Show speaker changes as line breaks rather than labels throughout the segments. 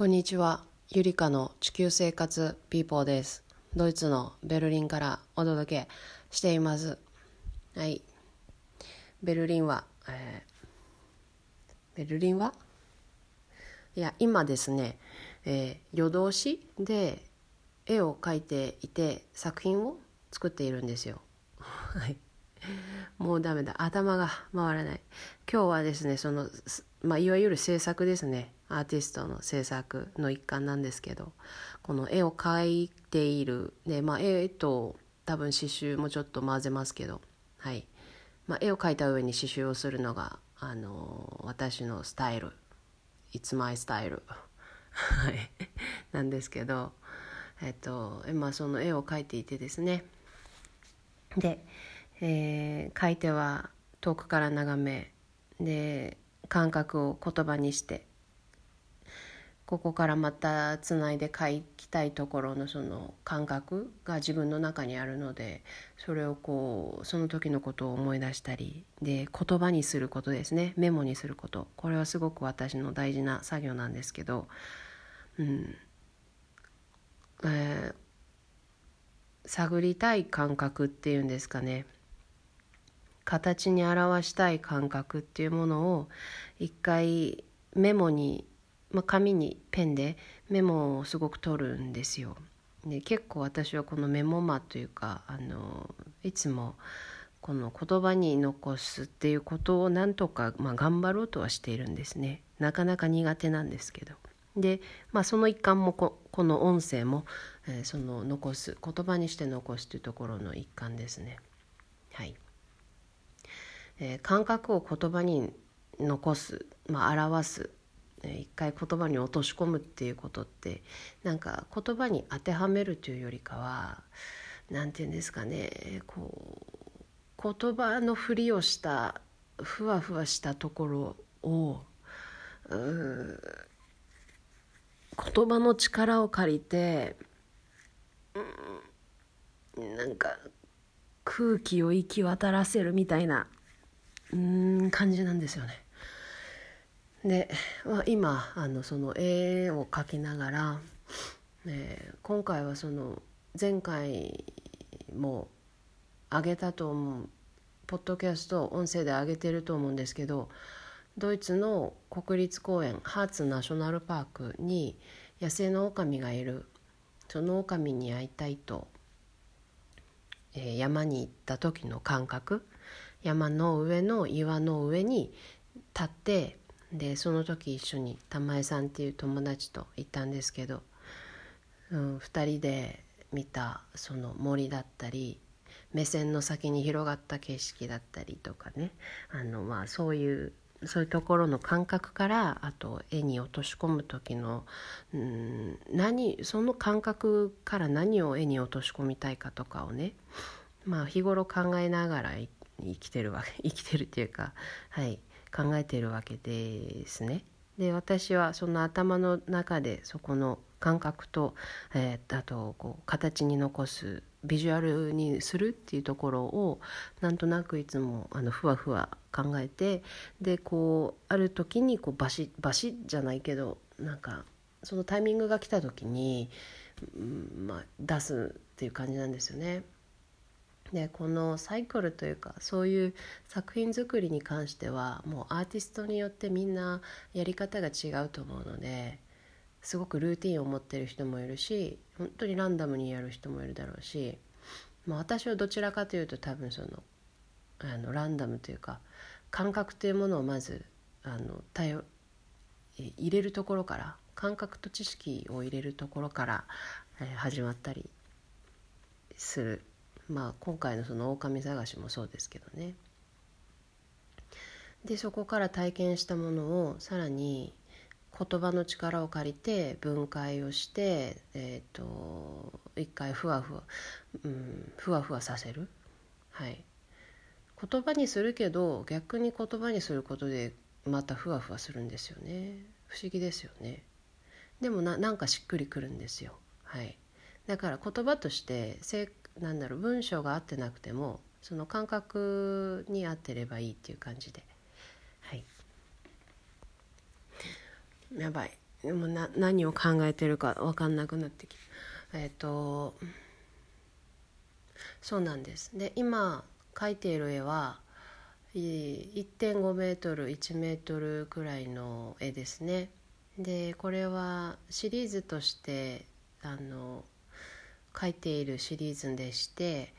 こんにちは。ゆりかの地球生活ピーポーです。ドイツのベルリンからお届けしています。はい。ベルリンは、えーベルリンは？いや、今ですね、えー夜通しで絵を描いていて作品を作っているんですよ。はい。もうダメだ。頭が回らない。今日はですね、その、まあ、いわゆる制作ですね。アーティストの制作の一環なんですけど、この絵を描いている。で、まあ、絵と多分刺繍もちょっと混ぜますけど、はい。まあ、絵を描いた上に刺繍をするのが、あの私のスタイル。It's my style. はい。なんですけど、えっと、まあ、その絵を描いていてですね。で、えー書いては遠くから眺めで感覚を言葉にしてここからまたつないで書きたいところのその感覚が自分の中にあるのでそれをこうその時のことを思い出したりで言葉にすることですね。メモにすること。これはすごく私の大事な作業なんですけど。うん。えー探りたい感覚っていうんですかね。形に表したい感覚っていうものを一回メモに、まあ、紙にペンでメモをすごく取るんですよ。で結構私はこのメモマというかあのいつもこの言葉に残すっていうことをなんとか、まあ、頑張ろうとはしているんですね。なかなか苦手なんですけど。で、まあ、その一環もここの音声も、えーその残す言葉にして残すというところの一環ですね。はいえー感覚を言葉に残す、まあ、表す、一回言葉に落とし込むっていうことってなんか言葉に当てはめるというよりかはなんて言うんですかねこう言葉のふりをしたふわふわしたところを言葉の力を借りてうんなんか空気を行き渡らせるみたいなうん感じなんですよね。で、まあ、今あのその絵を描きながら、えー今回はその前回も上げたと思うポッドキャスト音声で上げてると思うんですけどドイツの国立公園ハーツナショナルパークに野生の狼がいるその狼に会いたいと、えー山に行った時の感覚山の上の岩の上に立ってでその時一緒に玉江さんっていう友達と行ったんですけど、うん、2人で見たその森だったり目線の先に広がった景色だったりとかね。あの、まあ、そういうそういうところの感覚からあと絵に落とし込む時のうん何その感覚から何を絵に落とし込みたいかとかをねまあ日頃考えながら生きてるわけ生きてるっていうかはい。考えているわけですね。で私はその頭の中でそこの感覚と、えーあとこう形に残すビジュアルにするっていうところをなんとなくいつもあのふわふわ考えてでこうある時にこうバシバシじゃないけどなんかそのタイミングが来た時に、うんまあ、出すっていう感じなんですよね。でこのサイクルというかそういう作品作りに関してはもうアーティストによってみんなやり方が違うと思うのですごくルーティンを持ってる人もいるし本当にランダムにやる人もいるだろうし、まあ、私はどちらかというと多分そのあのランダムというか感覚というものをまずあの頼え入れるところから感覚と知識を入れるところから、えー始まったりする。まあ今回のその狼探しもそうですけどね。でそこから体験したものをさらに言葉の力を借りて分解をしてえっ、と一回ふわふわ、うん、ふわふわさせる。はい。言葉にするけど逆に言葉にすることでまたふわふわするんですよね。不思議ですよね。でもななんかしっくりくるんですよ。はい。だから言葉としてなんだろう文章が合ってなくてもその感覚に合ってればいいっていう感じで。はい。やばい。でもな何を考えてるか分かんなくなってきた。えっ、とそうなんです。で今描いている絵は1.5メートル1メートルくらいの絵ですね。でこれはシリーズとしてあの書いているシリーズでして、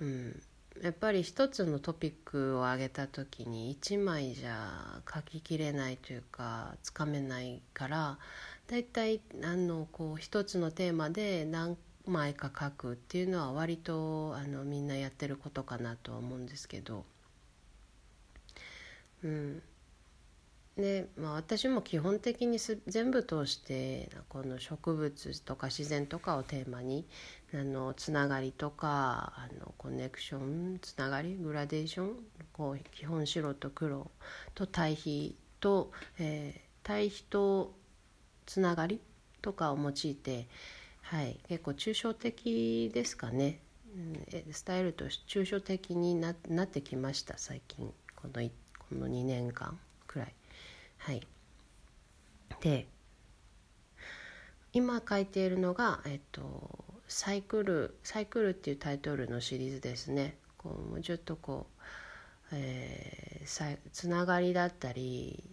うん、やっぱり一つのトピックを挙げた時に1枚じゃ書ききれないというかつかめないからだいたいあのこう一つのテーマで何枚か書くっていうのは割とあのみんなやってることかなとは思うんですけど。うんでまあ、私も基本的にす全部通してこの植物とか自然とかをテーマにあのつながりとかあのコネクションつながりグラデーションこう基本白と黒と対比と、えー、対比とつながりとかを用いて、はい、結構抽象的ですかね、うん、スタイルとして抽象的にななってきました最近。このこの2年間くらい。はい、で今書いているのが、えっと、サイクル「サイクル」っていうタイトルのシリーズですね。こうもうちょっとこう、えー、つながりだったり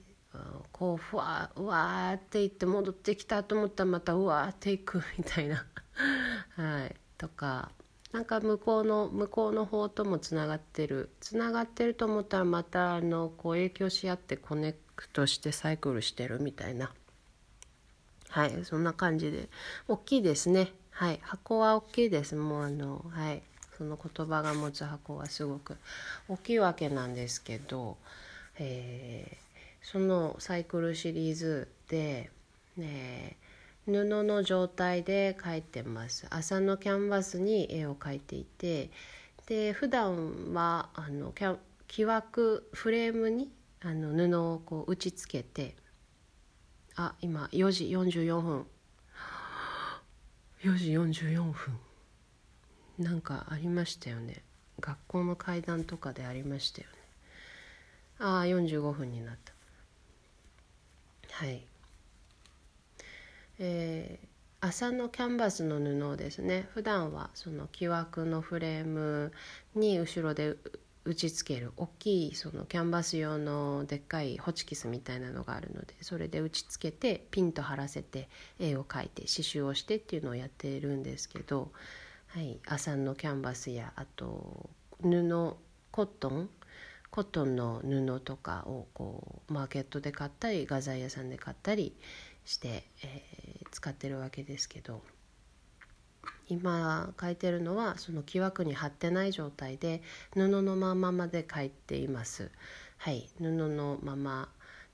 こうふわうわーっていって戻ってきたと思ったらまたうわーっていくみたいな。はい。とかなんか向こうの向こうの方ともつながってる。つながってると思ったらまたあのこう影響し合ってコネクトしてサイクルしてるみたいな。はい。そんな感じで。大きいですね。はい。箱は大きいです。もうあのはい。その言葉が持つ箱はすごく大きいわけなんですけど、えー、そのサイクルシリーズで、ね、布の状態で描いてます。朝のキャンバスに絵を描いていてで普段はあのキャ木枠フレームにあの布をこう打ちつけてあ今4時44分4時44分。なんかありましたよね。学校の階段とかでありましたよね。ああ45分になった。はい。えー、麻のキャンバスの布をですね。普段はその木枠のフレームに後ろで打ちつける大きいそのキャンバス用のでっかいホチキスみたいなのがあるのでそれで打ちつけてピンと張らせて絵を描いて刺繍をしてっていうのをやってるんですけど、はい、麻のキャンバスやあと布コットン？コットンの布とかをこうマーケットで買ったり画材屋さんで買ったりして、えー、使ってるわけですけど今書いてるのはその木枠に貼ってない状態で布のまままで書いています。はい布のまま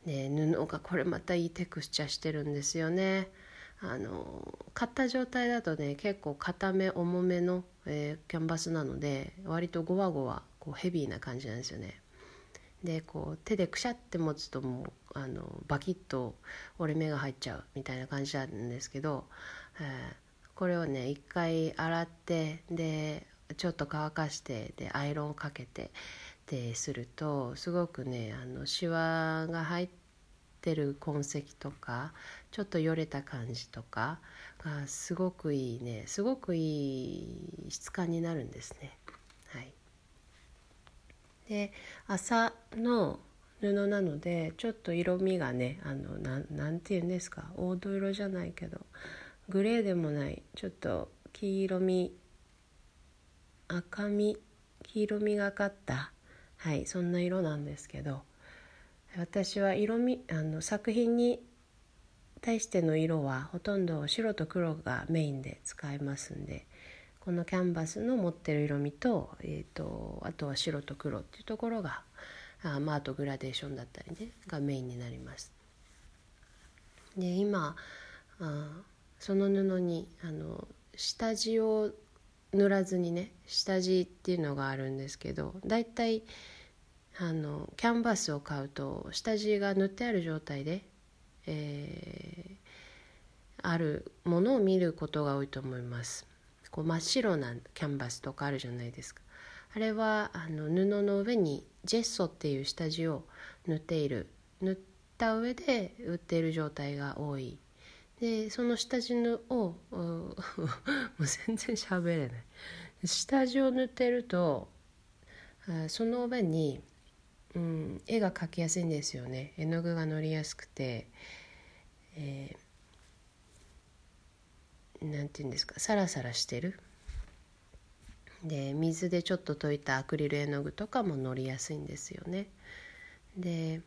ね、布がこれまたいいテクスチャしてるんですよね。あの買った状態だとね結構硬め重めの、えー、キャンバスなので割とゴワゴワこうヘビーな感じなんですよね。でこう手でくしゃって持つともうあのバキッと折れ目が入っちゃうみたいな感じなんですけど、えー、これをね一回洗ってでちょっと乾かしてでアイロンをかけてでするとすごくねあのシワが入ってる痕跡とかちょっとよれた感じとかがすごくいいねすごくいい質感になるんですね。はい、で朝の布なのでちょっと色味がねあのなんて言うんですか黄土色じゃないけどグレーでもない。ちょっと黄色み。赤み。黄色みがかった。はいそんな色なんですけど。私は色味あの作品に対しての色はほとんど白と黒がメインで使えますんでこのキャンバスの持ってる色味と,、えーと、あとは白と黒っていうところがあまあ、あとグラデーションだったりねがメインになります。で今あその布にあの下地を塗らずにね下地っていうのがあるんですけどだいたいあのキャンバスを買うと下地が塗ってある状態で、えー、あるものを見ることが多いと思います。こう真っ白なキャンバスとかあるじゃないですか。あれはあの布の上にジェッソっていう下地を塗っている塗った上で売っている状態が多いでその下地を もう全然喋れない。下地を塗ってるとその上に、うん、絵が描きやすいんですよね。絵の具がのりやすくて、えー、なんていうんですかサラサラしてる。で水でちょっと溶いたアクリル絵の具とかものりやすいんですよね。で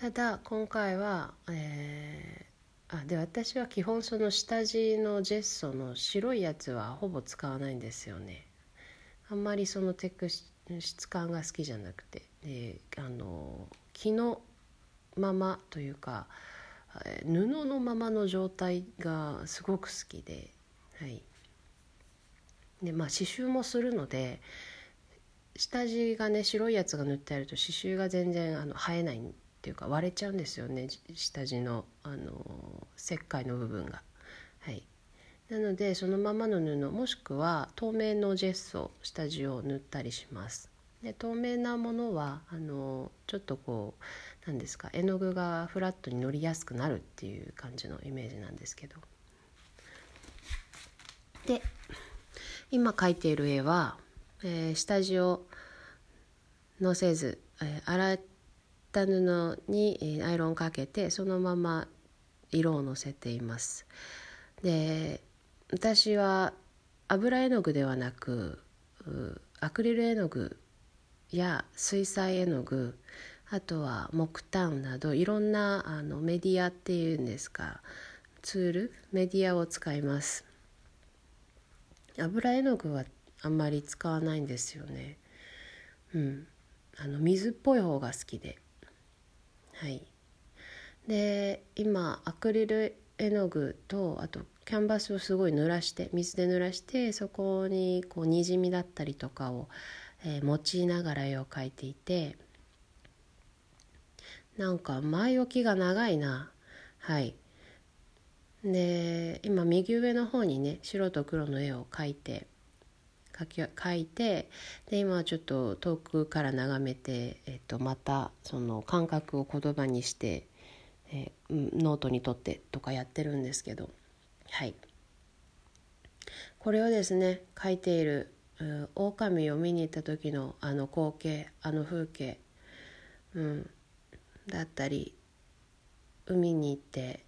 ただ今回は、えー、あで私は基本その下地のジェッソの白いやつはほぼ使わないんですよね。あんまりそのテク質感が好きじゃなくて。であの木のままというか布のままの状態がすごく好きで。はい。でまあ刺繍もするので下地がね白いやつが塗ってあると刺繍が全然あの生えないっていうか割れちゃうんですよね下地のあの石灰の部分が。はい、なのでそのままの布もしくは透明のジェッソ下地を塗ったりします。で透明なものはあのちょっとこう何ですか絵の具がフラットにのりやすくなるっていう感じのイメージなんですけど。で今描いている絵は、えー、下地をのせず、えー、洗った布に、アイロンかけてそのまま色をのせています。で私は油絵の具ではなくアクリル絵の具や水彩絵の具あとは木炭などいろんなあのメディアっていうんですかツールメディアを使います。油絵の具はあんまり使わないんですよね。うん。あの水っぽい方が好きで。はい。で今アクリル絵の具とあとキャンバスをすごい濡らして水で濡らしてそこにこうにじみだったりとかを、えー、用いながら絵を描いていてなんか前置きが長いな。はい。で今右上の方にね白と黒の絵を描いて描き描いてで今はちょっと遠くから眺めて、えっと、またその感覚を言葉にして、え、ノートに取ってとかやってるんですけど。はい。これをですね描いている狼を見に行った時のあの光景あの風景、うん、だったり海に行って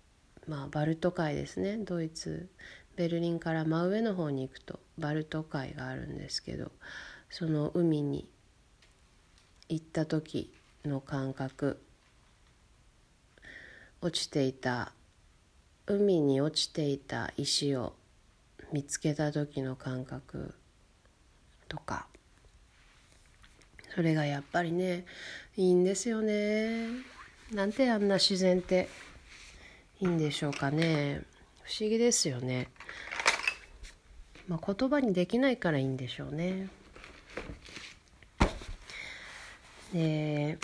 まあ、バルト海ですねドイツベルリンから真上の方に行くと。バルト海があるんですけどその海に行った時の感覚落ちていた海に落ちていた石を見つけた時の感覚とかそれがやっぱりねいいんですよね。なんてあんな自然っていいんでしょうかね。不思議ですよね。まあ言葉にできないからいいんでしょうねで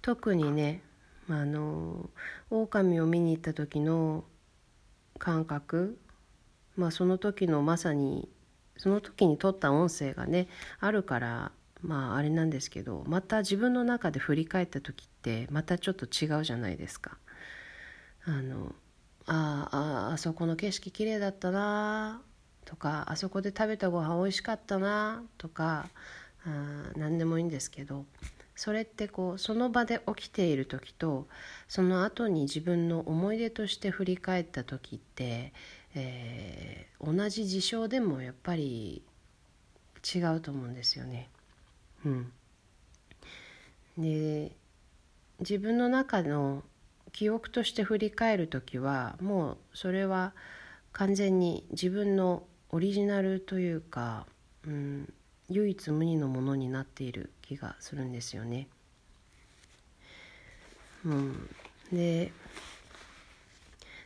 特にねまあの狼を見に行った時の感覚まあその時のまさにその時に撮った音声がねあるからまああれなんですけどまた自分の中で振り返った時ってまたちょっと違うじゃないですか。あのあああそこの景色綺麗だったなとかあそこで食べたご飯美味しかったなとかあ何でもいいんですけどそれってこうその場で起きている時とその後に自分の思い出として振り返った時って、えー、同じ事象でもやっぱり違うと思うんですよね。うん、で自分の中の記憶として振り返る時はもうそれは完全に自分のオリジナルというか、うん、唯一無二のものになっている気がするんですよね。うん、で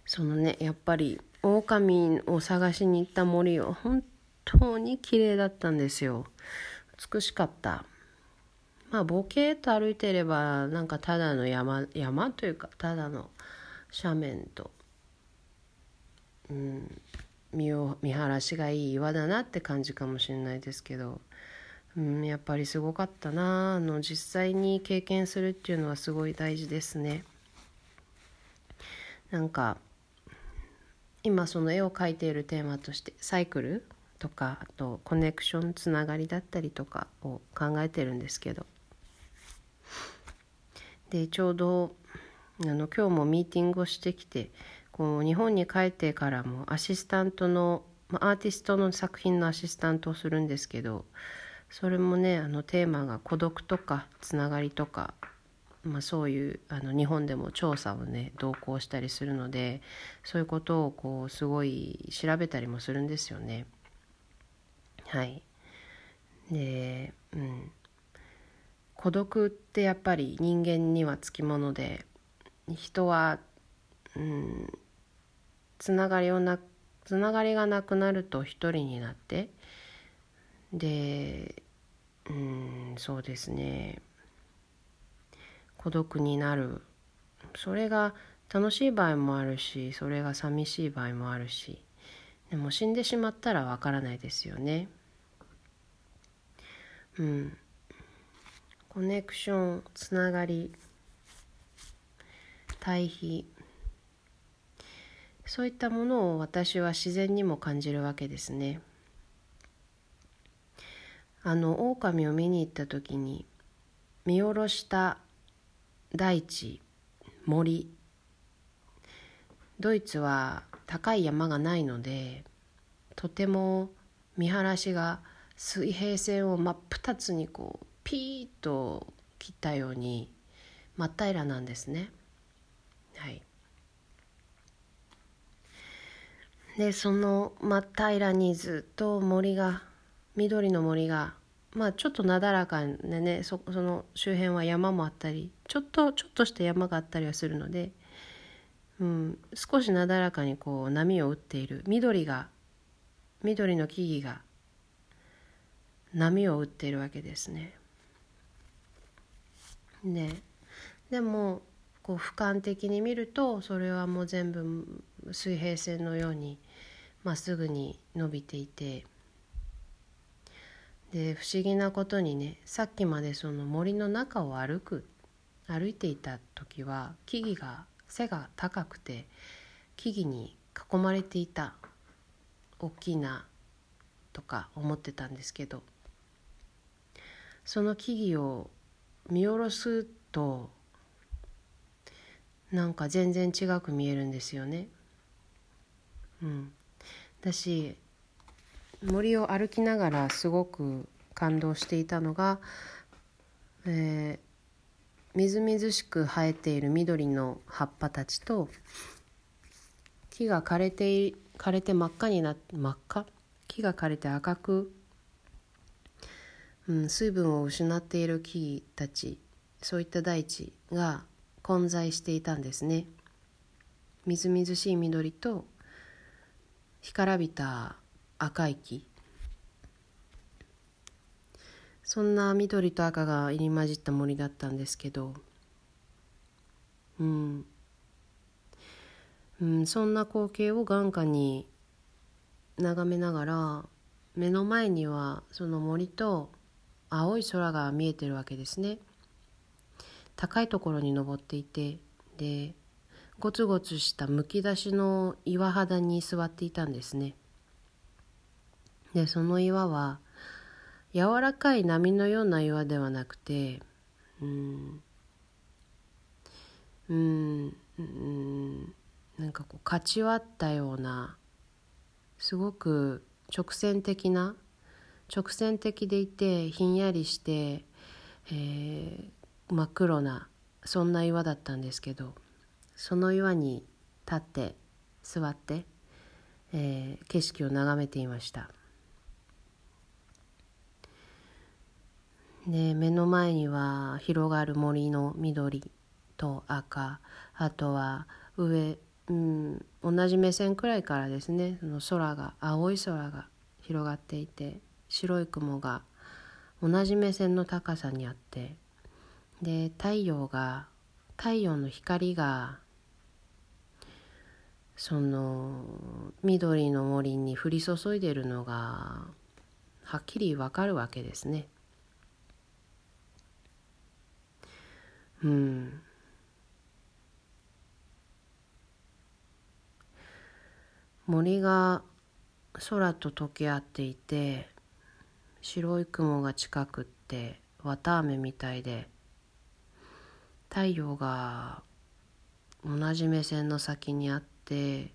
そのねやっぱり狼を探しに行った森は本当に綺麗だったんですよ。美しかった。まあボケーと歩いてればなんかただの山山というかただの斜面と、うん、見を見晴らしがいい岩だなって感じかもしれないですけど、うん、やっぱりすごかったなあの実際に経験するっていうのはすごい大事ですね。なんか今その絵を描いているテーマとしてサイクルとかあとコネクションつながりだったりとかを考えてるんですけどでちょうどあの今日もミーティングをしてきてこう日本に帰ってからもアシスタントのアーティストの作品のアシスタントをするんですけどそれもねあのテーマが孤独とかつながりとか、まあ、そういうあの日本でも調査をね同行したりするのでそういうことをこうすごい調べたりもするんですよね。はいでうん孤独ってやっぱり人間にはつきもので人は、うん、つながりをなつながりがなくなると一人になって。でうんそうですね。孤独になる。それが楽しい場合もあるしそれが寂しい場合もあるし。でも死んでしまったらわからないですよね。うん。コネクションつながり対比。そういったものを私は自然にも感じるわけですね。あの狼を見に行った時に見下ろした大地森ドイツは高い山がないのでとても見晴らしが水平線を真っ二つにこうピーッと切ったように真っ平らなんですね。はい、でその真っ平らにずっと森が緑の森がまあちょっとなだらかでねそその周辺は山もあったりちょっとちょっとした山があったりはするので、うん、少しなだらかにこう波を打っている緑が緑の木々が波を打っているわけですね。ねでもこう俯瞰的に見るとそれはもう全部水平線のようにまっすぐに伸びていてで不思議なことにねさっきまでその森の中を歩く歩いていた時は木々が背が高くて木々に囲まれていた大きなとか思ってたんですけどその木々を見下ろすとなんか全然違く見えるんですよね。うん、だし森を歩きながらすごく感動していたのが、えー、みずみずしく生えている緑の葉っぱたちと木が枯れて枯れて真っ赤になって真っ赤？木が枯れて赤くうん、水分を失っている木たちそういった大地が混在していたんですね。みずみずしい緑と干からびた赤い木。そんな緑と赤が入り混じった森だったんですけどうん、うん、そんな光景を眼下に眺めながら目の前にはその森と青い空が見えてるわけですね。高いところに登っていてでゴツゴツしたむき出しの岩肌に座っていたんですね。でその岩は柔らかい波のような岩ではなくてうんうんうんなんかこうかち割ったようなすごく直線的な直線的でいてひんやりして、えー、真っ黒なそんな岩だったんですけどその岩に立って座って、えー、景色を眺めていました。で目の前には広がる森の緑と赤あとは上、うん、同じ目線くらいからですねその空が青い空が広がっていて白い雲が同じ目線の高さにあってで太陽が太陽の光がその緑の森に降り注いでるのがはっきりわかるわけですね。うん。森が空と溶け合っていて白い雲が近くって綿あめみたいで太陽が同じ目線の先にあって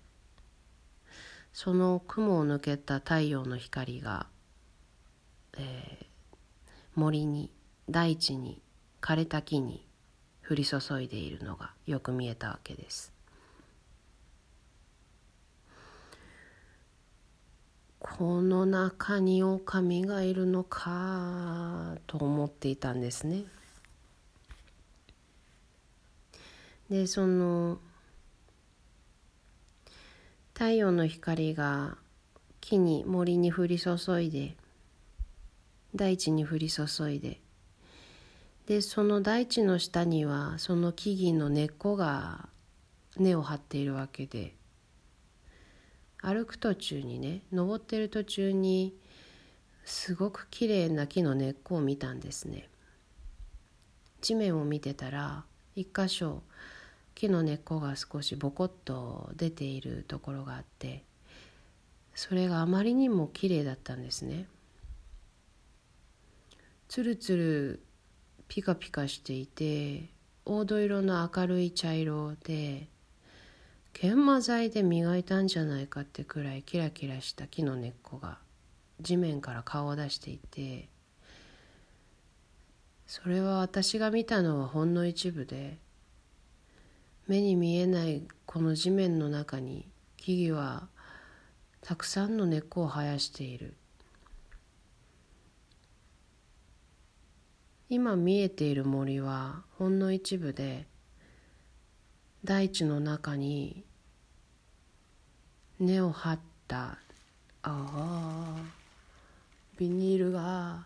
その雲を抜けた太陽の光が、えー、森に大地に枯れた木に降り注いでいるのがよく見えたわけです。この中に狼がいるのかと思っていたんですね。でその太陽の光が木に森に降り注いで大地に降り注いででその大地の下にはその木々の根っこが根を張っているわけで歩く途中にね登ってる途中にすごく綺麗な木の根っこを見たんですね。地面を見てたら一箇所木の根っこが少しボコッと出ているところがあってそれがあまりにも綺麗だったんですね。つるつるピカピカしていて黄土色の明るい茶色で研磨剤で磨いたんじゃないかってくらいキラキラした木の根っこが地面から顔を出していてそれは私が見たのはほんの一部で目に見えないこの地面の中に木々はたくさんの根っこを生やしている。今見えている森はほんの一部で大地の中に根を張ったああビニールが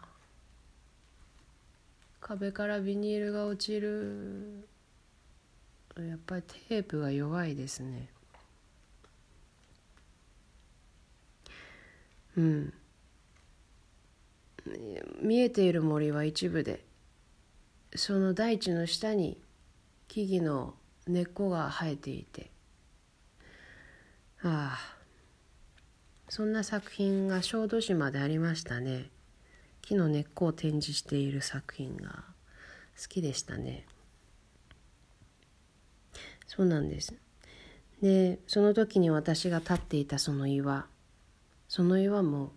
壁からビニールが落ちる。やっぱりテープが弱いですね。うん。見えている森は一部でその大地の下に木々の根っこが生えていてああそんな作品が小豆島でありましたね。木の根っこを展示している作品が好きでしたね。そうなんですでその時に私が立っていたその岩その岩も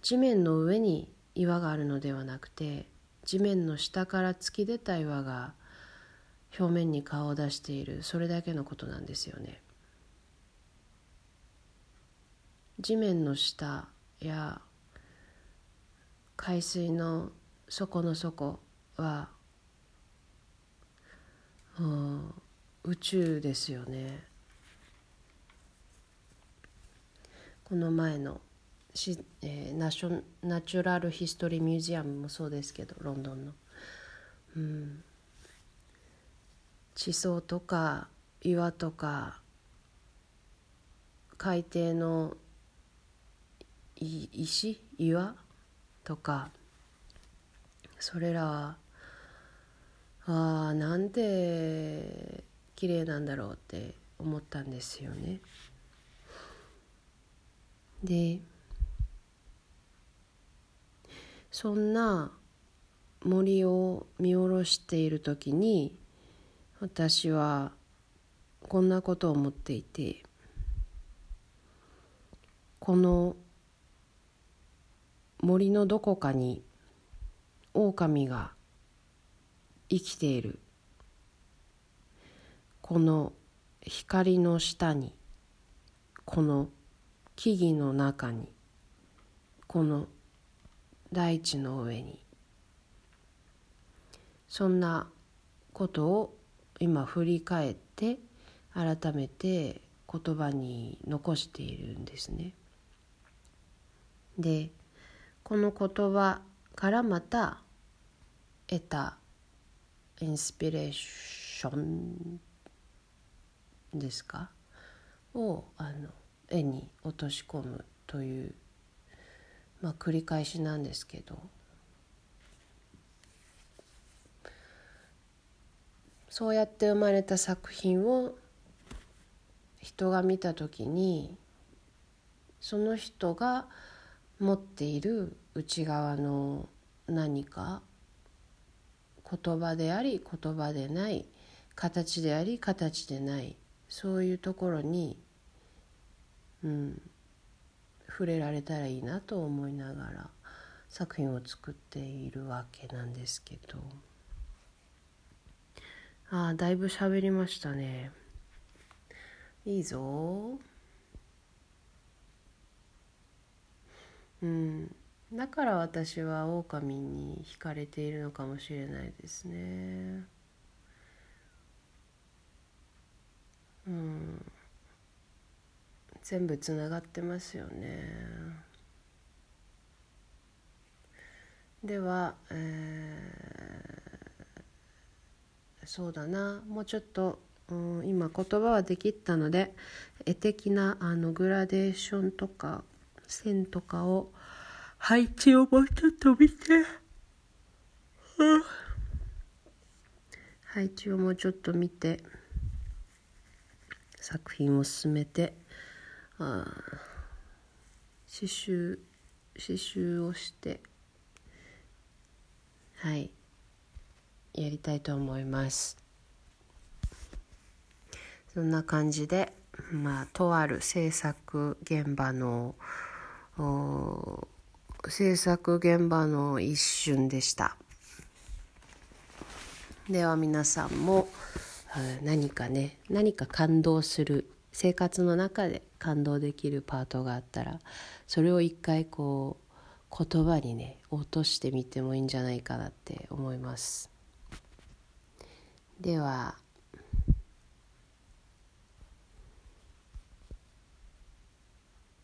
地面の上に岩があるのではなくて地面の下から突き出た岩が表面に顔を出しているそれだけのことなんですよね。地面の下や海水の底の底は、うん、宇宙ですよね。この前のし、えー、ナショナチュラルヒストリーミュージアムもそうですけどロンドンの。うん地層とか岩とか海底の石？岩とかそれらはああなんて綺麗なんだろうって思ったんですよね。でそんな森を見下ろしている時に私はこんなことを思っていてこの森のどこかに狼が生きているこの光の下にこの木々の中にこの大地の上にそんなことを今振り返って改めて言葉に残しているんですね。でこの言葉からまた得たインスピレーションですか？をあの絵に落とし込むという、まあ、繰り返しなんですけど。そうやって生まれた作品を人が見た時にその人が持っている内側の何か言葉であり言葉でない形であり形でないそういうところに、うん、触れられたらいいなと思いながら作品を作っているわけなんですけど。ああだいぶ喋りましたね。いいぞ。うん。だから私は狼に惹かれているのかもしれないですね。うん。全部つながってますよね。では、えー、そうだな。もうちょっと、うん、今言葉はできたので絵的なあのグラデーションとか線とかを配置をもうちょっと見て、うん、配置をもうちょっと見て作品を進めてあ刺繍刺繍をしてはいやりたいと思います。そんな感じでまあとある制作現場の制作現場の一瞬でした。では皆さんも何かね何か感動する生活の中で感動できるパートがあったらそれを一回こう言葉にね落としてみてもいいんじゃないかなって思います。では